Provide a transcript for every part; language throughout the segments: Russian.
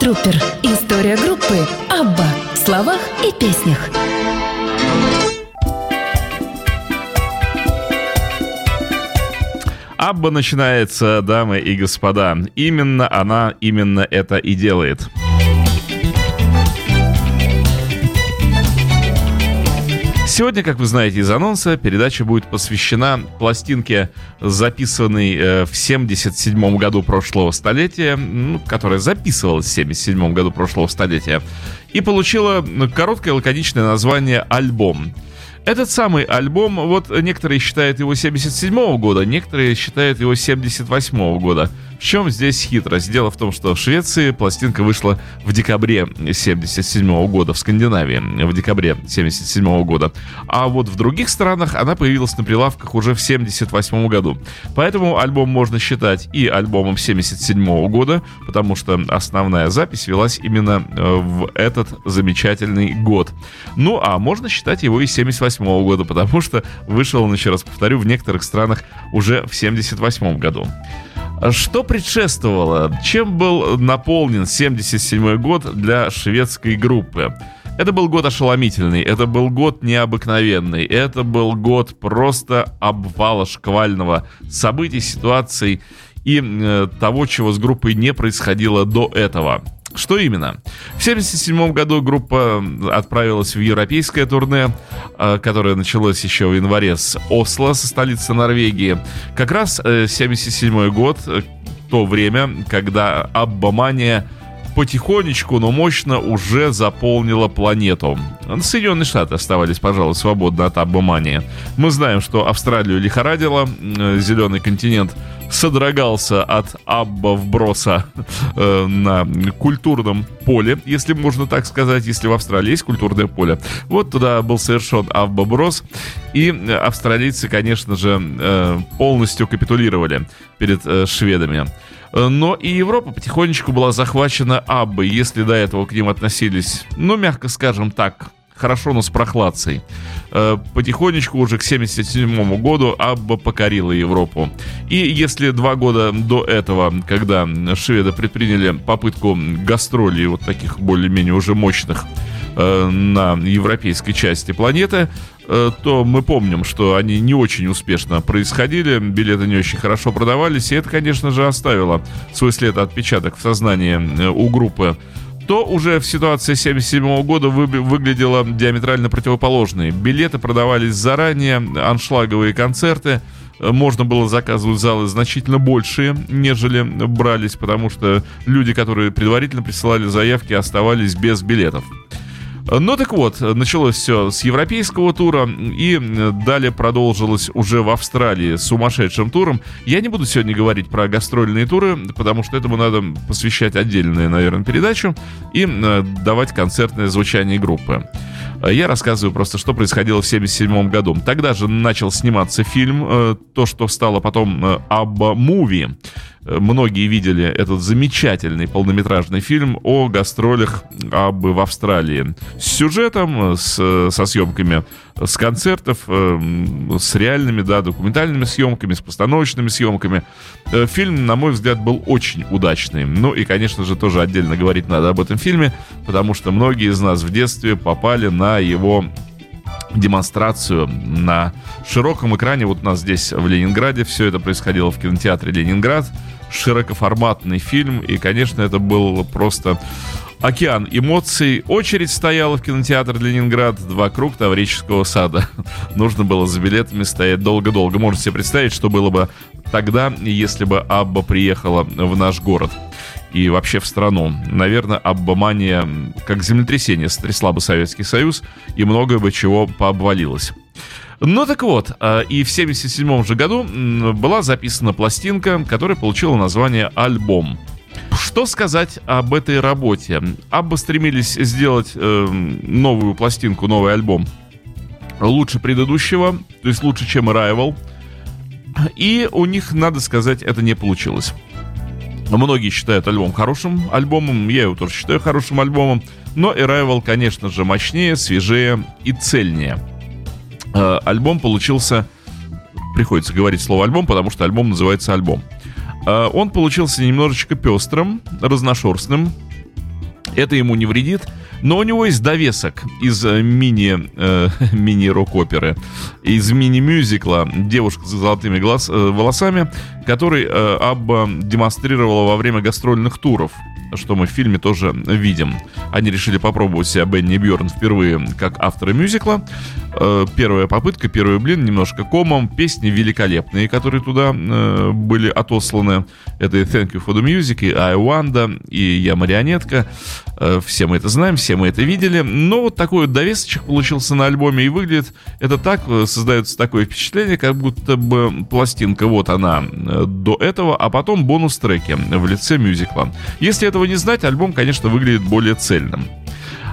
Трупер. История группы «Абба» в словах и песнях. Абба начинается, дамы и господа. Именно она именно это и делает. Сегодня, как вы знаете из анонса, передача будет посвящена пластинке, записанной э, в 77 году прошлого столетия, ну, которая записывалась в 77 году прошлого столетия, и получила короткое лаконичное название «Альбом». Этот самый альбом, вот некоторые считают его 77 -го года, некоторые считают его 78 -го года. В чем здесь хитрость? Дело в том, что в Швеции пластинка вышла в декабре 77 -го года, в Скандинавии в декабре 77 -го года. А вот в других странах она появилась на прилавках уже в 78 году. Поэтому альбом можно считать и альбомом 77 -го года, потому что основная запись велась именно э, в этот замечательный год. Ну, а можно считать его и 78 -го года, потому что вышел он, еще раз повторю, в некоторых странах уже в 78 году. Что предшествовало? Чем был наполнен 77 год для шведской группы? Это был год ошеломительный, это был год необыкновенный, это был год просто обвала шквального событий, ситуаций и э, того, чего с группой не происходило до этого. Что именно? В 1977 году группа отправилась в европейское турне, а, которое началось еще в январе с Осло, со столицы Норвегии. Как раз 1977 э, год, э, то время, когда Аббамания потихонечку, но мощно уже заполнила планету. Соединенные Штаты оставались, пожалуй, свободны от аббомании. Мы знаем, что Австралию лихорадило, э, зеленый континент содрогался от абба вброса э, на культурном поле, если можно так сказать, если в Австралии есть культурное поле. Вот туда был совершен абба брос, и австралийцы, конечно же, э, полностью капитулировали перед э, шведами. Э, но и Европа потихонечку была захвачена Аббой, если до этого к ним относились, ну, мягко скажем так, хорошо, но с прохладцей. Э, потихонечку уже к 1977 году Абба покорила Европу. И если два года до этого, когда шведы предприняли попытку гастролей вот таких более-менее уже мощных э, на европейской части планеты, то мы помним, что они не очень успешно происходили, билеты не очень хорошо продавались, и это, конечно же, оставило свой след отпечаток в сознании э, у группы то уже в ситуации 1977 года вы, выглядело диаметрально противоположной. Билеты продавались заранее, аншлаговые концерты, э, можно было заказывать залы значительно большие, нежели брались, потому что люди, которые предварительно присылали заявки, оставались без билетов. Ну так вот, началось все с европейского тура и далее продолжилось уже в Австралии сумасшедшим туром. Я не буду сегодня говорить про гастрольные туры, потому что этому надо посвящать отдельную, наверное, передачу и э, давать концертное звучание группы. Я рассказываю просто, что происходило в 1977 году. Тогда же начал сниматься фильм, э, то, что стало потом э, «Абба Муви», многие видели этот замечательный полнометражный фильм о гастролях об в Австралии. С сюжетом, с, со съемками с концертов, э, с реальными, да, документальными съемками, с постановочными съемками. Э, фильм, на мой взгляд, был очень удачный. Ну и, конечно же, тоже отдельно говорить надо об этом фильме, потому что многие из нас в детстве попали на его демонстрацию на широком экране. Вот у нас здесь в Ленинграде все это происходило в кинотеатре «Ленинград». Широкоформатный фильм, и, конечно, это был просто океан эмоций. Очередь стояла в кинотеатр Ленинград вокруг Таврического сада. Нужно было за билетами стоять долго-долго. Можете себе представить, что было бы тогда, если бы Абба приехала в наш город и вообще в страну. Наверное, Аббамания как землетрясение сотрясла бы Советский Союз, и многое бы чего пообвалилось. Ну так вот, а, и в 77 же году была записана пластинка, которая получила название «Альбом». Что сказать об этой работе? Абба стремились сделать э, новую пластинку, новый альбом лучше предыдущего, то есть лучше, чем Arrival. И у них, надо сказать, это не получилось. Многие считают альбом хорошим альбомом, я его тоже считаю хорошим альбомом, но Arrival, конечно же, мощнее, свежее и цельнее. Э, альбом получился, приходится говорить слово альбом, потому что альбом называется альбом. Э, он получился немножечко пестрым, разношерстным, Это ему не вредит, но у него есть довесок из э, мини, э, мини-рок-оперы, из мини-мюзикла «Девушка с золотыми глаз, э, волосами», который э, Абба демонстрировала во время гастрольных туров что мы в фильме тоже видим. Они решили попробовать себя Бенни Бьорн впервые как авторы мюзикла. Э, первая попытка, первый блин, немножко комом. Песни великолепные, которые туда э, были отосланы. Это и Thank You for the Music, и I Wanda, и Я марионетка. Э, все мы это знаем, все мы это видели. Но вот такой вот довесочек получился на альбоме и выглядит это так, создается такое впечатление, как будто бы пластинка, вот она до этого, а потом бонус-треки в лице мюзикла. Если этого не знать, альбом, конечно, выглядит более цельным.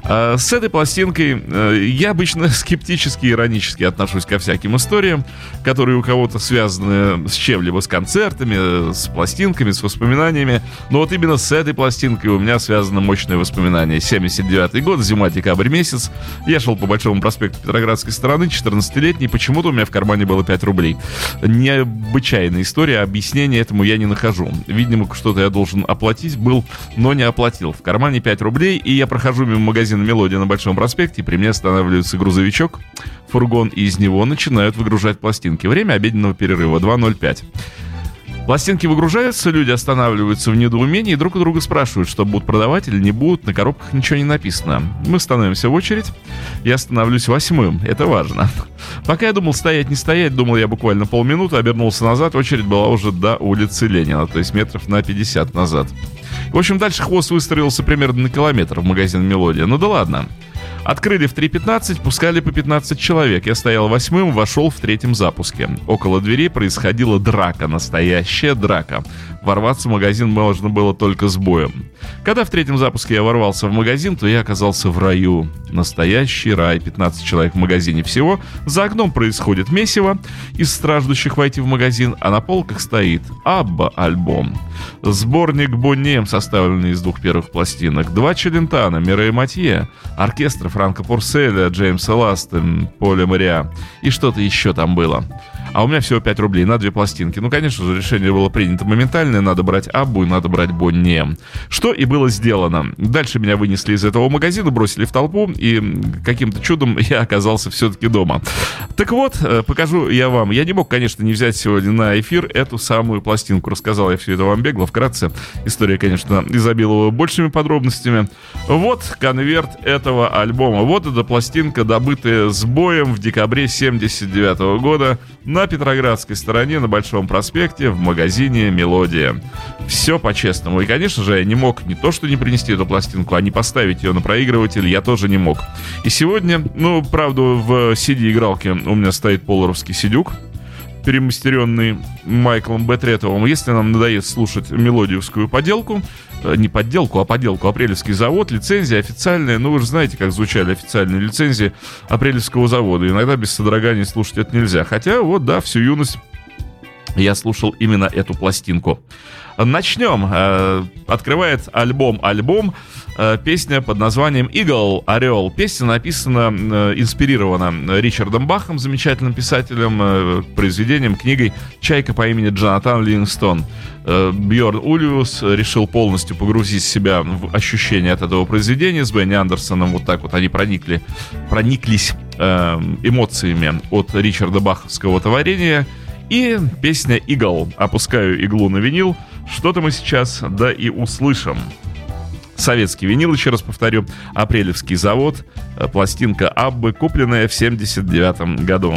А, с этой пластинкой э, я обычно скептически и иронически отношусь ко всяким историям, которые у кого-то связаны с чем-либо, с концертами, с пластинками, с воспоминаниями. Но вот именно с этой пластинкой у меня связано мощное воспоминание. 79 год, зима, декабрь месяц. Я шел по Большому проспекту Петроградской стороны, 14-летний. Почему-то у меня в кармане было 5 рублей. Необычайная история, объяснения этому я не нахожу. Видимо, что-то я должен оплатить был, но не оплатил. В кармане 5 рублей, и я прохожу мимо магазина магазин «Мелодия» на Большом проспекте, при мне останавливается грузовичок, фургон, и из него начинают выгружать пластинки. Время обеденного перерыва 2.05. Пластинки выгружаются, люди останавливаются в недоумении и друг у друга спрашивают, что будут продавать или не будут. На коробках ничего не написано. Мы становимся в очередь. Я становлюсь восьмым. Это важно. Пока я думал стоять, не стоять, думал я буквально полминуты, обернулся назад. Очередь была уже до улицы Ленина, то есть метров на 50 назад. В общем, дальше хвост выстроился примерно на километр в магазин «Мелодия». Ну да ладно. Открыли в 3.15, пускали по 15 человек. Я стоял восьмым, вошел в третьем запуске. Около дверей происходила драка, настоящая драка. Ворваться в магазин можно было только с боем. Когда в третьем запуске я ворвался в магазин, то я оказался в раю. Настоящий рай. 15 человек в магазине всего. За окном происходит месиво из страждущих войти в магазин, а на полках стоит Абба альбом. Сборник Боннем, составленный из двух первых пластинок. Два Челентана, Мира и Матье. Оркестр Франка Пурселя, Джеймса Ластен, Поля Мариа. И что-то еще там было а у меня всего 5 рублей на две пластинки. Ну, конечно же, решение было принято моментальное, надо брать Аббу и надо брать Бонни. Что и было сделано. Дальше меня вынесли из этого магазина, бросили в толпу, и каким-то чудом я оказался все-таки дома. Так вот, э, покажу я вам. Я не мог, конечно, не взять сегодня на эфир эту самую пластинку. Рассказал я все это вам бегло, вкратце. История, конечно, изобиловала большими подробностями. Вот конверт этого альбома. Вот эта пластинка, добытая с боем в декабре 79 года на Петроградской стороне на Большом проспекте в магазине «Мелодия». Все по-честному. И, конечно же, я не мог не то, что не принести эту пластинку, а не поставить ее на проигрыватель я тоже не мог. И сегодня, ну, правда, в CD-игралке у меня стоит поларовский сидюк, перемастеренный Майклом Бетретовым. Если нам надоест слушать мелодиевскую поделку, не подделку, а поделку, Апрелевский завод, лицензия официальная, ну вы же знаете, как звучали официальные лицензии Апрелевского завода. Иногда без содрогания слушать это нельзя. Хотя вот, да, всю юность я слушал именно эту пластинку. Начнем. Э, открывает альбом «Альбом» э, песня под названием «Игл. Орел». Песня написана, э, инспирирована Ричардом Бахом, замечательным писателем, произведением, книгой «Чайка по имени Джонатан Ливингстон». Бьорн Ульвиус решил полностью погрузить себя в ощущение от этого произведения с Бенни Андерсоном. Вот так вот они проникли, прониклись эмоциями от Ричарда Баховского творения – и песня «Игл». Опускаю иглу на винил. Что-то мы сейчас, да и услышим. Советский винил, еще раз повторю. Апрелевский завод. Пластинка Аббы, купленная в 79 году.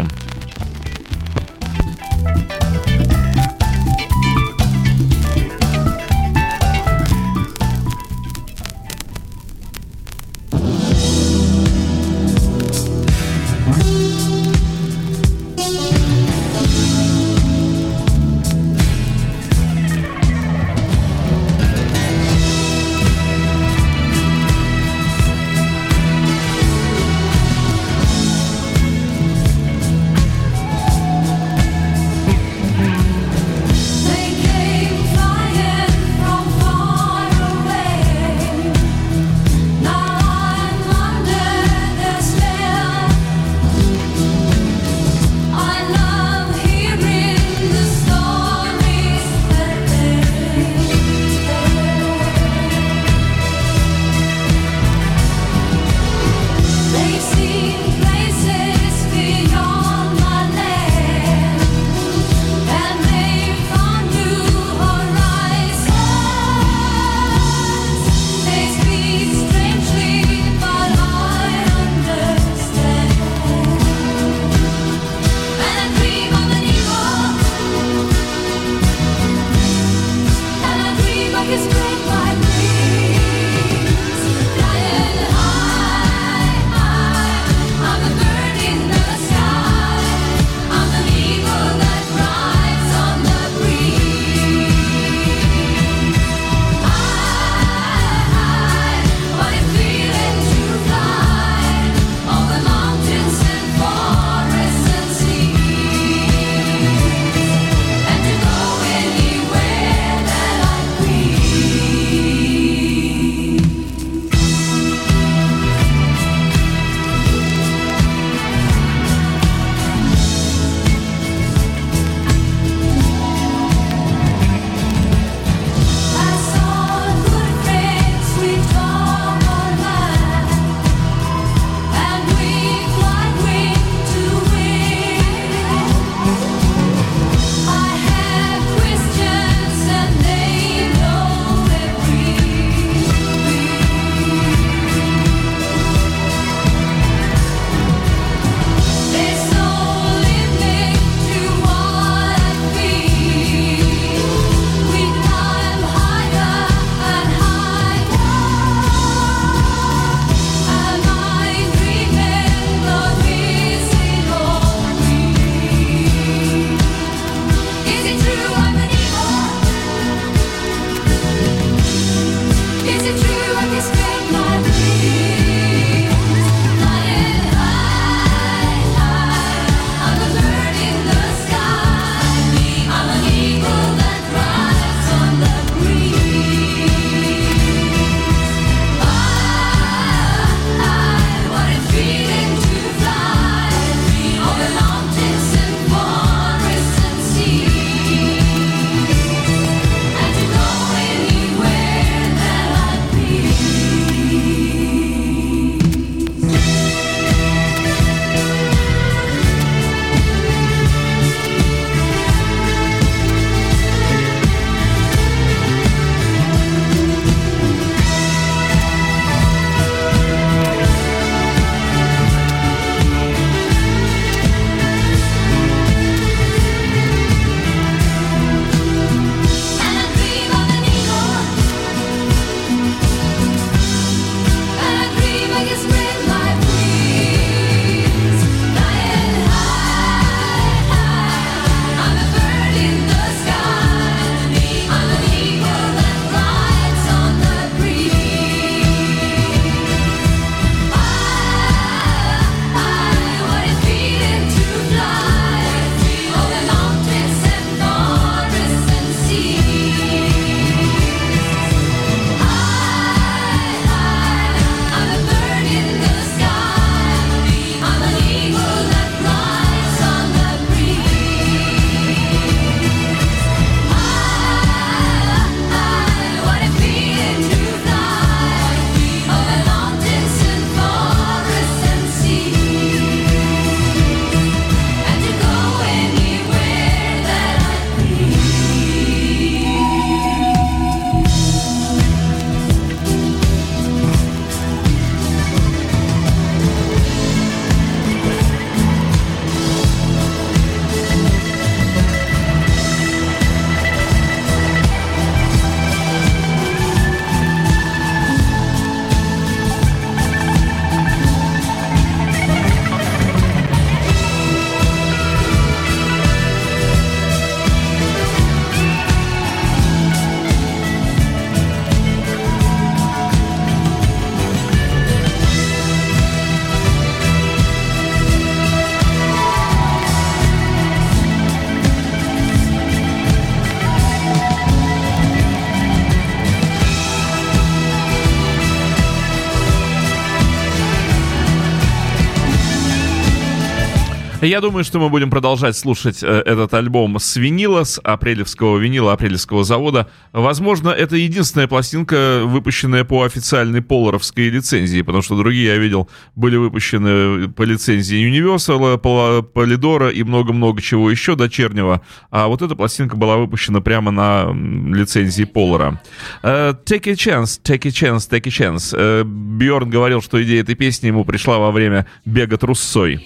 я думаю, что мы будем продолжать слушать э, этот альбом с винила, с апрелевского винила, апрелевского завода. Возможно, это единственная пластинка, выпущенная по официальной поларовской лицензии, потому что другие, я видел, были выпущены э, по лицензии Universal, э, Polydor и много-много чего еще дочернего. А вот эта пластинка была выпущена прямо на лицензии Полара. Take a chance, take a chance, take a chance. Бьорн говорил, что идея этой песни ему пришла во время бега трусцой.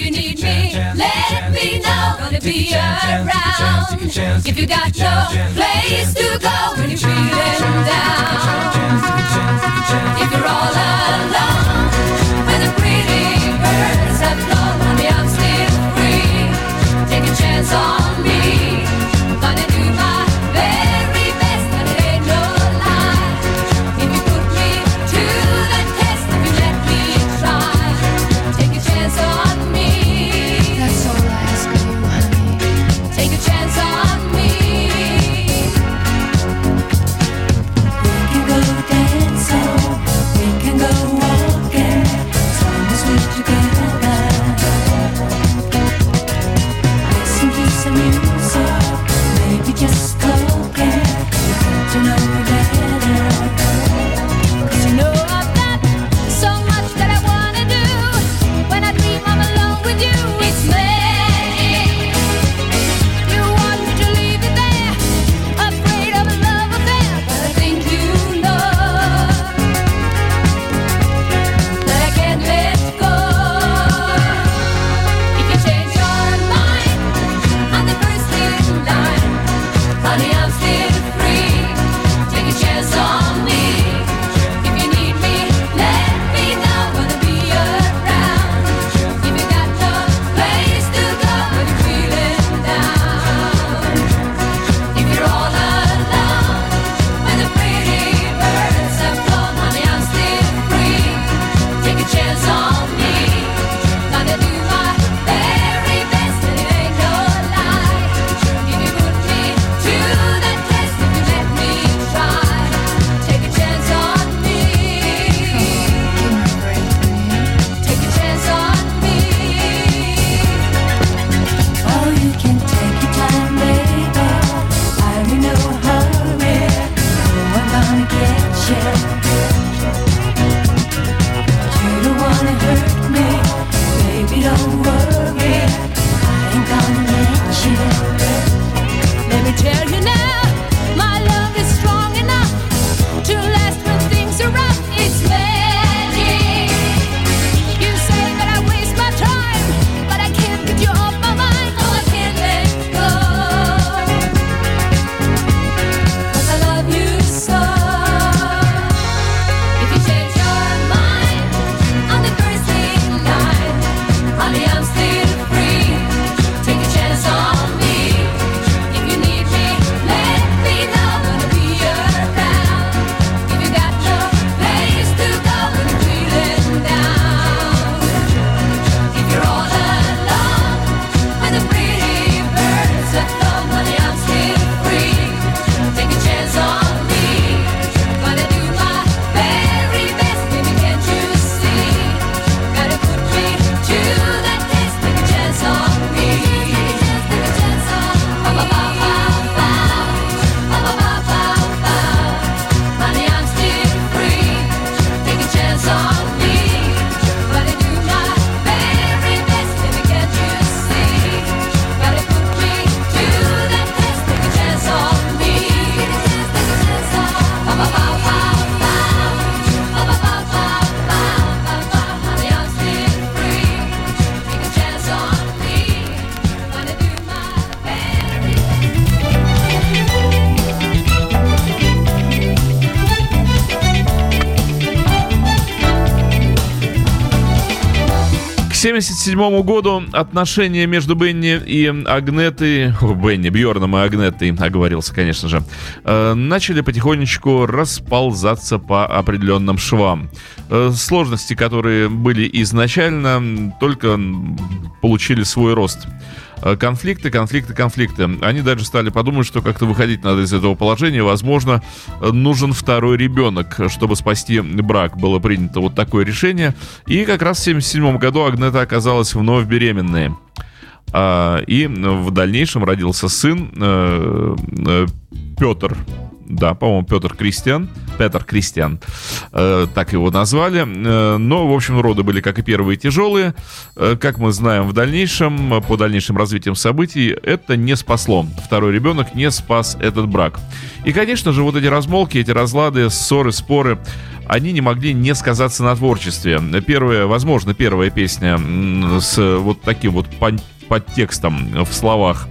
you need me, let me know. Gonna be around. If you got no place to go when you're feeling down. If you're all alone, when the pretty birds have flown, on the I'm free. Take a chance on. 1977 году отношения между Бенни и Агнетой, Бенни, Бьорном и Агнетой, оговорился, конечно же, э, начали потихонечку расползаться по определенным швам. Э, сложности, которые были изначально, только получили свой рост. Конфликты, конфликты, конфликты. Они даже стали подумать, что как-то выходить надо из этого положения. Возможно, э, нужен второй ребенок, чтобы спасти брак. Было принято вот такое решение. И как раз в 1977 году Агнета оказалась вновь беременной. А, И в дальнейшем родился сын э, э, Петр. Да, по-моему, Петр Кристиан. Петр Кристиан. Э, так его назвали. Э, но, в общем, роды были, как и первые, тяжелые. Э, как мы знаем в дальнейшем, по дальнейшим развитиям событий, это не спасло. Второй ребенок не спас этот брак. И, конечно же, вот эти размолки, эти разлады, ссоры, споры, они не могли не сказаться на творчестве. Первая, возможно, первая песня с вот таким вот подтекстом в словах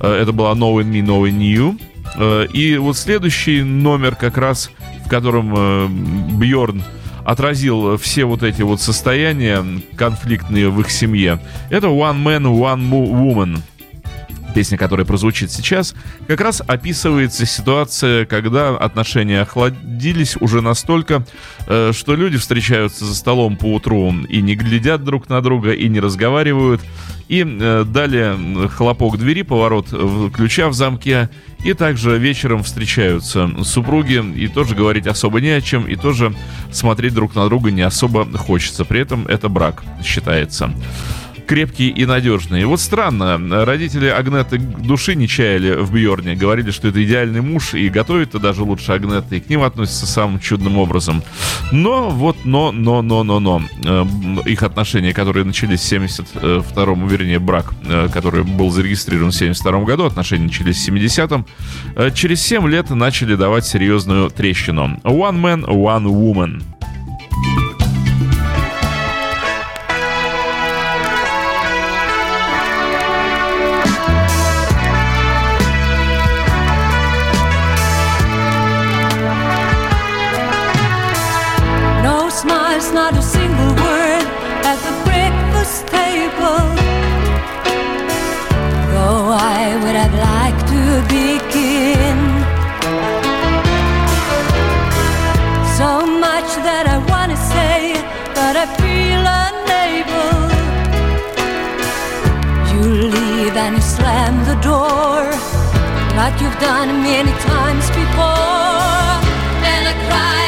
Э, Это была No in Me, No in You. Э, И вот следующий номер как раз, в котором Бьорн отразил все вот эти вот состояния конфликтные в их семье. Это One Man, One Woman. Песня, которая прозвучит сейчас, как раз описывается ситуация, когда отношения охладились уже настолько, э, что люди встречаются за столом по утру и не глядят друг на друга, и не разговаривают. И э, далее хлопок двери, поворот ключа в замке, и также вечером встречаются супруги, и тоже говорить особо не о чем, и тоже смотреть друг на друга не особо хочется. При этом это брак считается крепкий и надежный. И вот странно, родители Агнеты души не чаяли в Бьорне, говорили, что это идеальный муж, и готовит-то даже лучше Агнеты, и к ним относятся самым чудным образом. Но вот, но, но, но, но, но, э, их отношения, которые начались в 72-м, вернее, брак, э, который был зарегистрирован в 72 году, отношения начались в 70-м, э, через 7 лет начали давать серьезную трещину. One man, one woman. Smiles, not a single word at the breakfast table. Though I would have liked to begin. So much that I want to say, but I feel unable. You leave and you slam the door, like you've done many times before. And I cry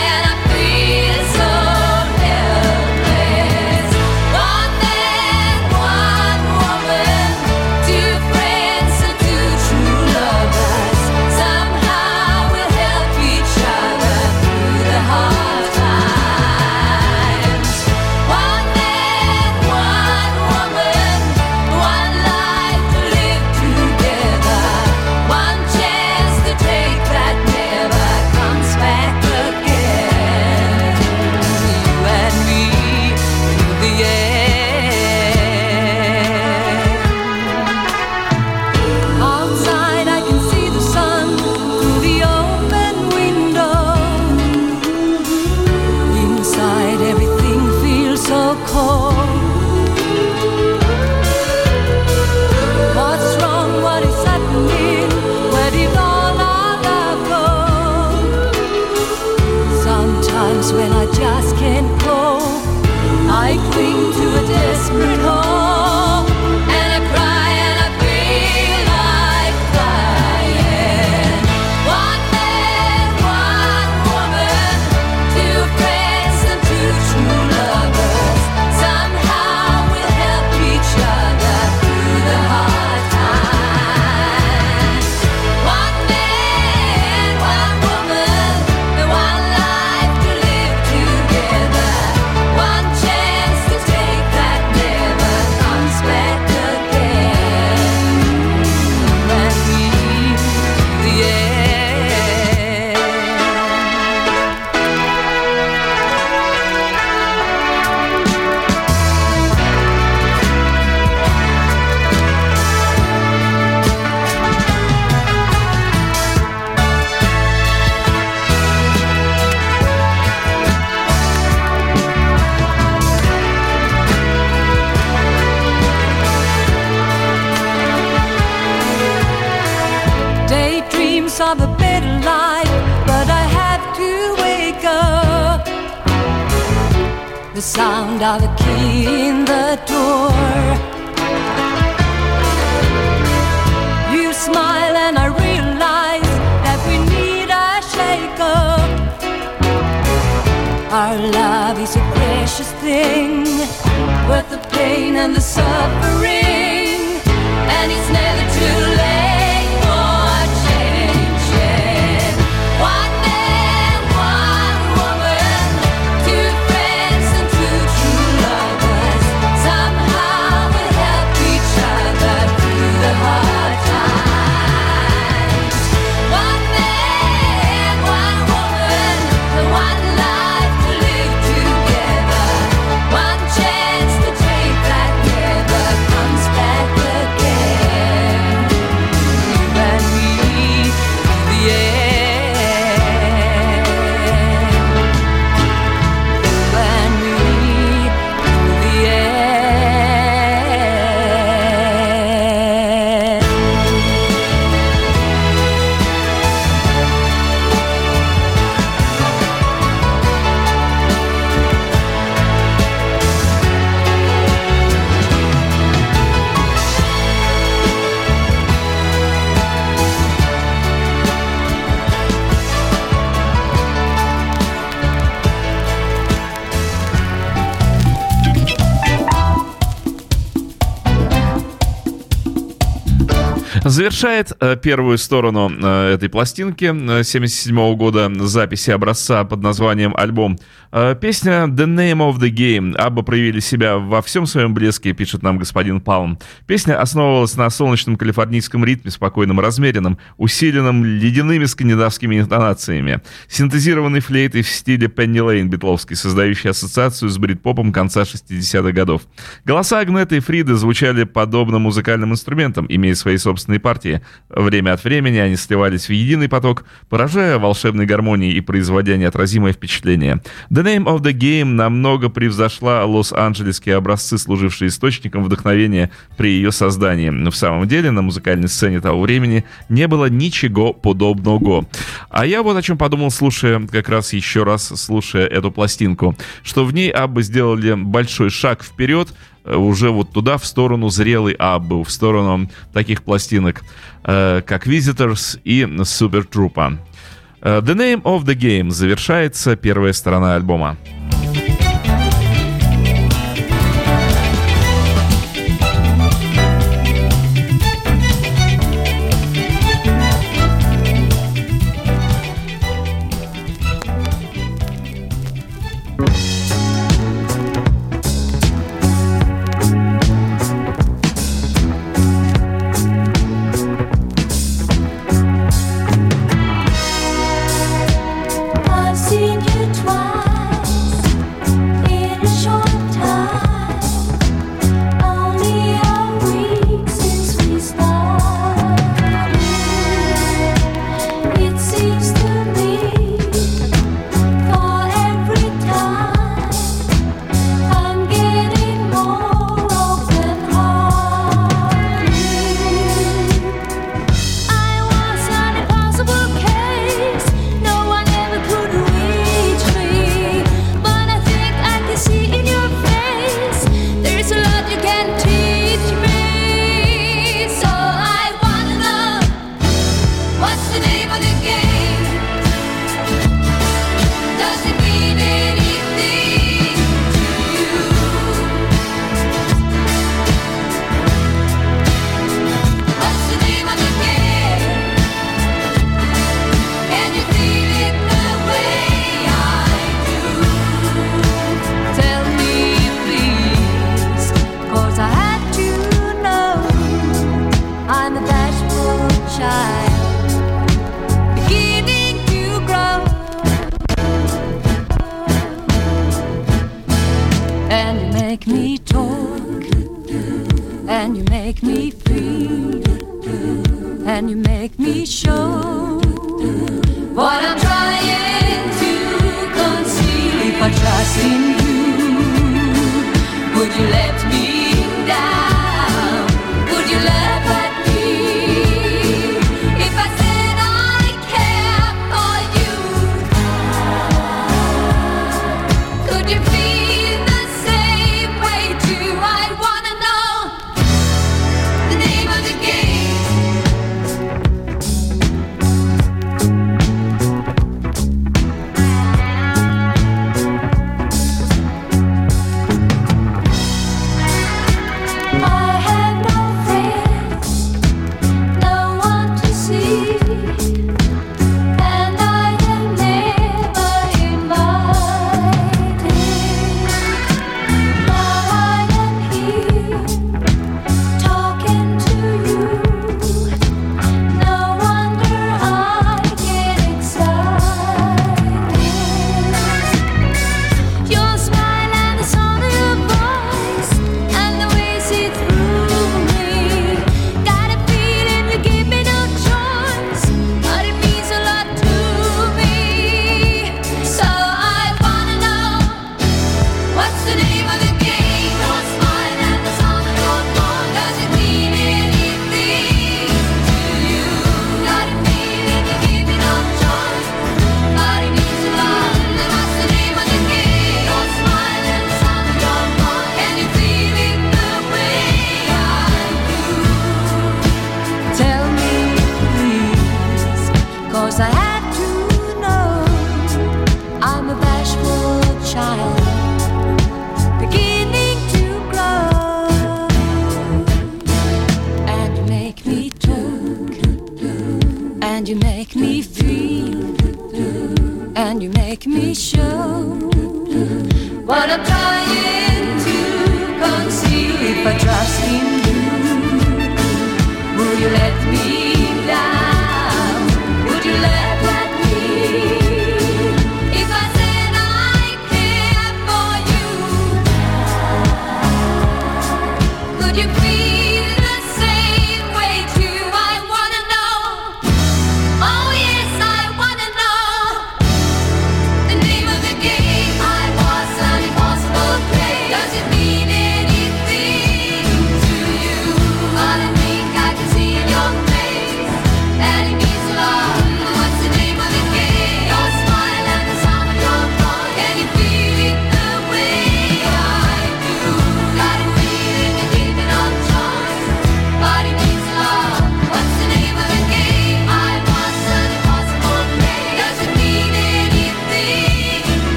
Завершает э, первую сторону э, этой пластинки э, 77 года записи образца под названием «Альбом». Э, песня «The Name of the Game». Абба проявили себя во всем своем блеске, пишет нам господин Палм. Песня основывалась на солнечном калифорнийском ритме, спокойном, размеренном, усиленном ледяными скандинавскими интонациями. Синтезированной флейтой в стиле Пенни Лейн битловской, создающей ассоциацию с брит-попом конца 60-х годов. Голоса Агнеты и Фриды звучали подобно музыкальным инструментам, имея свои собственные партии. Время от времени они сливались в единый поток, поражая волшебной гармонией и производя неотразимое впечатление. The Name of the Game намного превзошла лос-анджелесские образцы, служившие источником вдохновения при ее создании. Но в самом деле на музыкальной сцене того времени не было ничего подобного. А я вот о чем подумал, слушая, как раз еще раз слушая эту пластинку, что в ней Аббы сделали большой шаг вперед, уже вот туда, в сторону зрелой Аббы, в сторону таких пластинок, э, как Visitors и Super Trooper. Э, The Name of the Game завершается первая сторона альбома.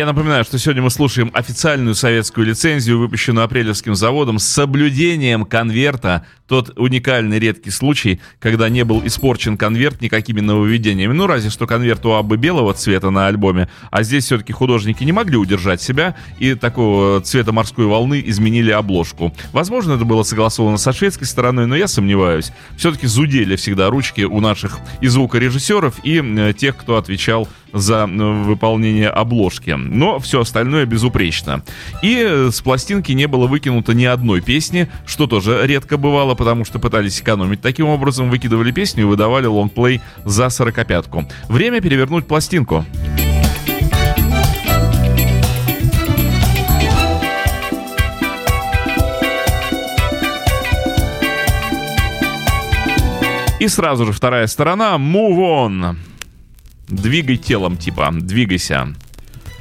Я напоминаю, что сегодня мы слушаем официальную советскую лицензию, выпущенную апрелевским заводом, с соблюдением конверта. Тот уникальный редкий случай, когда не был испорчен конверт никакими нововведениями. Ну, разве что конверт у Аббы белого цвета на альбоме. А здесь все-таки художники не могли удержать себя и такого цвета морской волны изменили обложку. Возможно, это было согласовано со шведской стороной, но я сомневаюсь. Все-таки зудели всегда ручки у наших и звукорежиссеров, и э, тех, кто отвечал за э, выполнение обложки. Но все остальное безупречно. И э, с пластинки не было выкинуто ни одной песни, что тоже редко бывало, потому что пытались экономить. Таким образом, выкидывали песню и выдавали лонгплей за сорокопятку. Время перевернуть пластинку. И сразу же вторая сторона Move On. Двигай телом, типа, двигайся.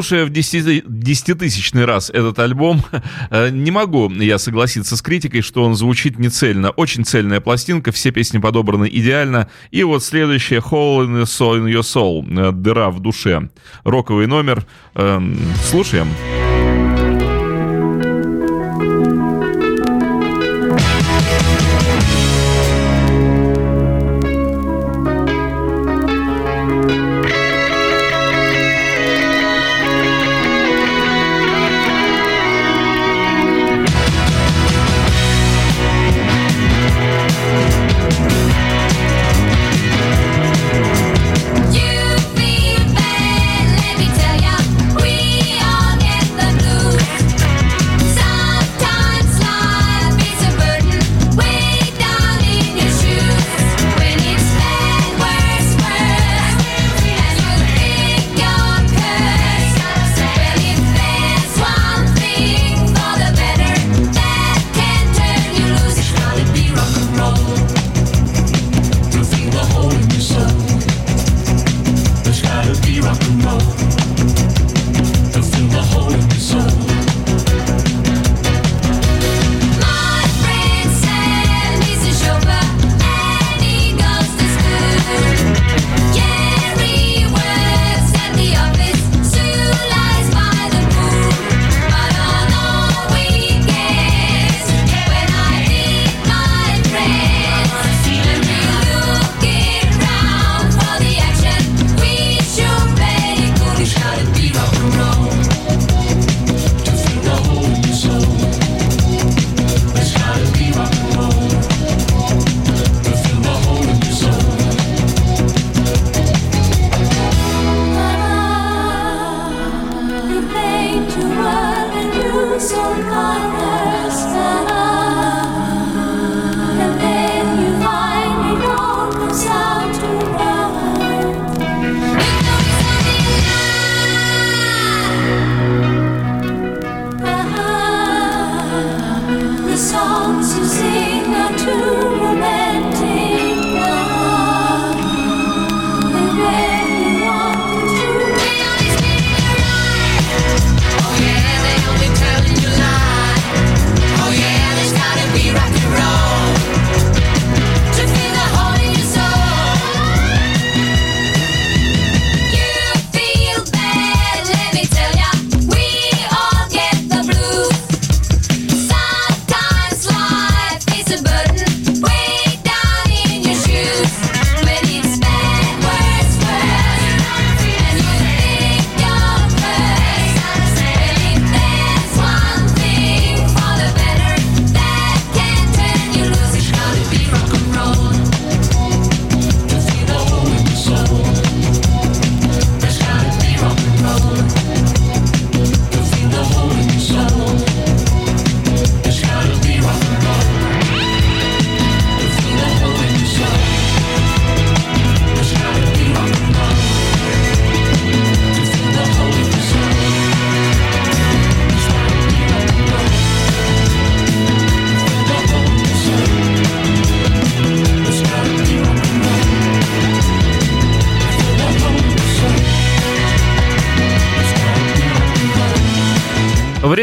слушая в десятитысячный раз этот альбом, э, не могу я согласиться с критикой, что он звучит нецельно. Очень цельная пластинка, все песни подобраны идеально. И вот следующее «Hole in, in your soul» э, — «Дыра в душе». Роковый номер. Эм, слушаем. Слушаем.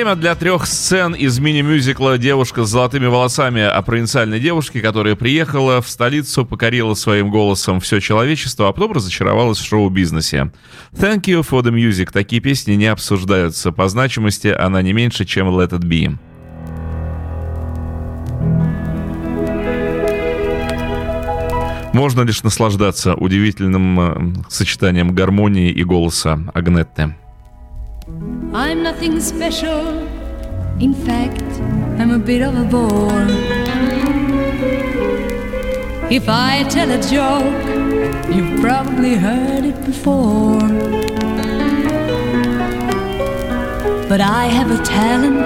Время для трех сцен из мини-мюзикла «Девушка с золотыми волосами» о провинциальной девушке, которая приехала в столицу, покорила своим голосом все человечество, а потом разочаровалась в шоу-бизнесе. «Thank you for the music» — такие песни не обсуждаются. По значимости она не меньше, чем «Let it be». Можно лишь наслаждаться удивительным э, сочетанием гармонии и голоса Агнетты. I'm nothing special. In fact, I'm a bit of a bore. If I tell a joke, you've probably heard it before. But I have a talent,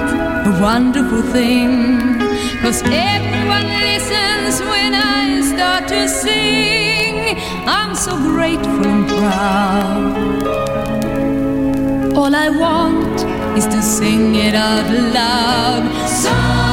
a wonderful thing. Cause everyone listens when I start to sing. I'm so grateful and proud. All I want is to sing it out loud.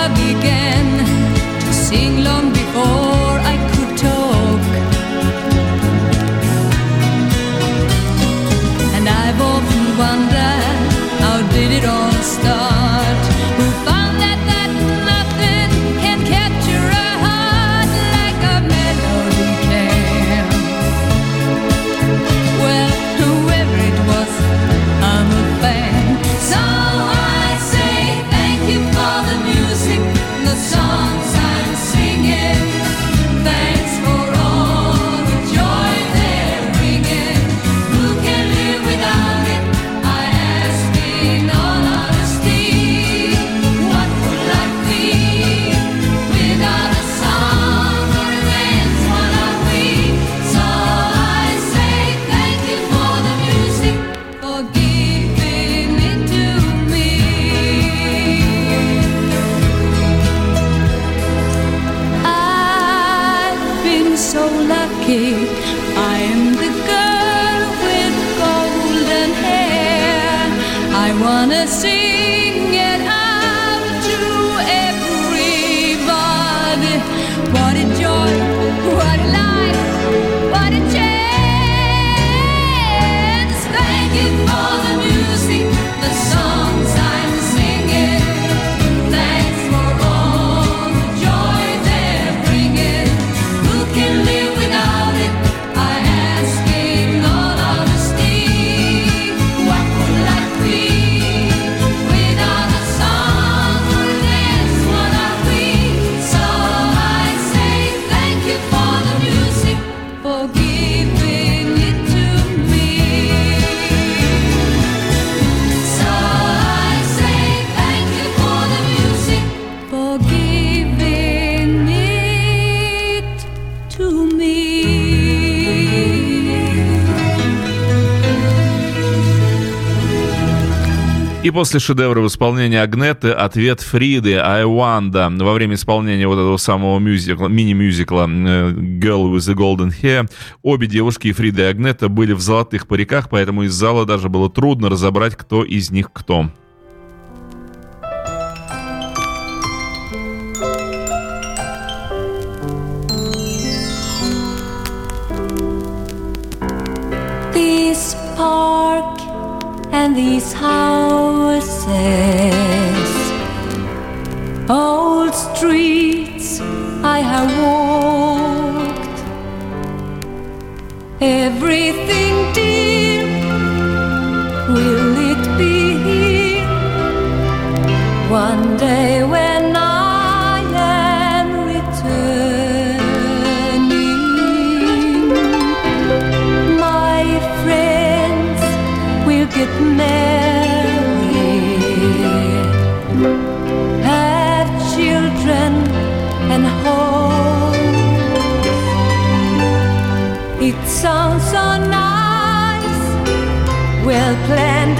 I began. после шедевра в исполнении Агнеты ответ Фриды «Айванда» во время исполнения вот этого самого мюзикла, мини-мюзикла э, «Girl with the Golden Hair» обе девушки, и Фрида и Агнета, были в золотых париках, поэтому из зала даже было трудно разобрать, кто из них кто. and these houses. Old streets I have walked. Everything dear, will it be here? One day when and whole. It sounds so nice, well planned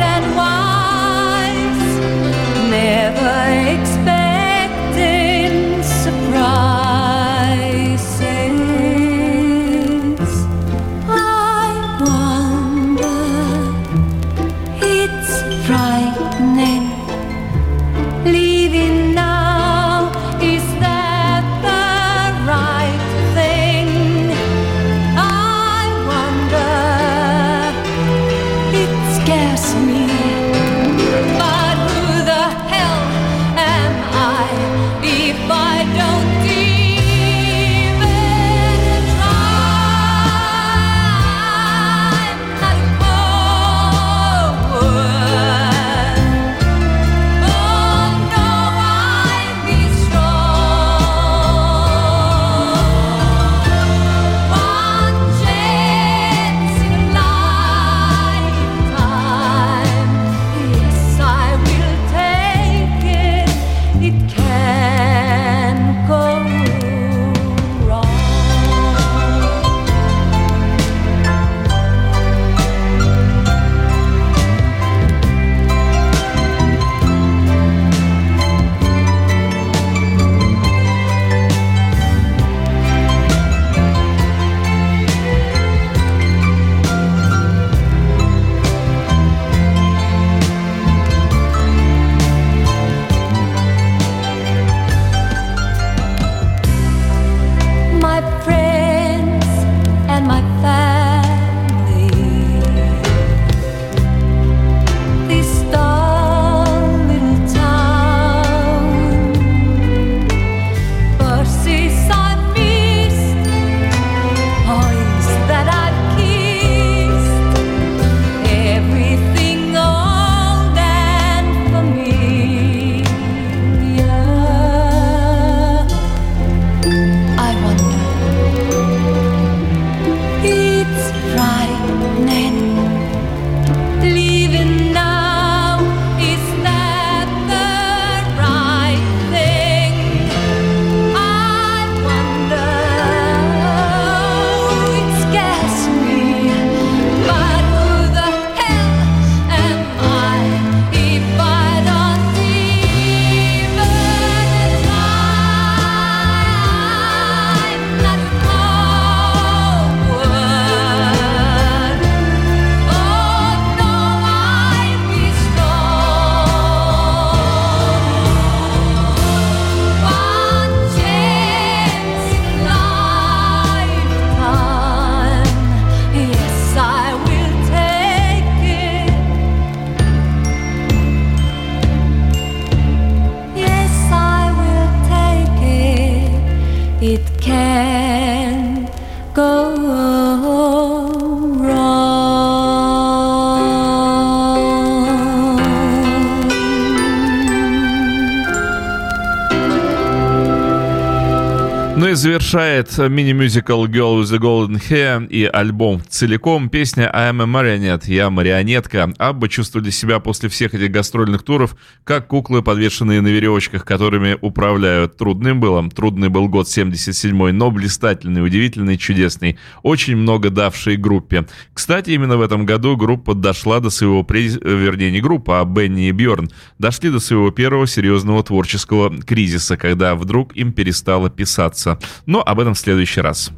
Ну и завершает мини-мюзикл Girl with the Golden Hair и альбом целиком песня I am a marionette, я марионетка. Абба чувствовали себя после всех этих гастрольных туров, как куклы, подвешенные на веревочках, которыми управляют. Трудным было, трудный был год 77-й, но блистательный, удивительный, чудесный. Очень много давший группе. Кстати, именно в этом году группа дошла до своего, приз... вернее не группа, а Бенни и Бьорн, дошли до своего первого серьезного творческого кризиса, когда вдруг им перестало писаться. Но об этом в следующий раз.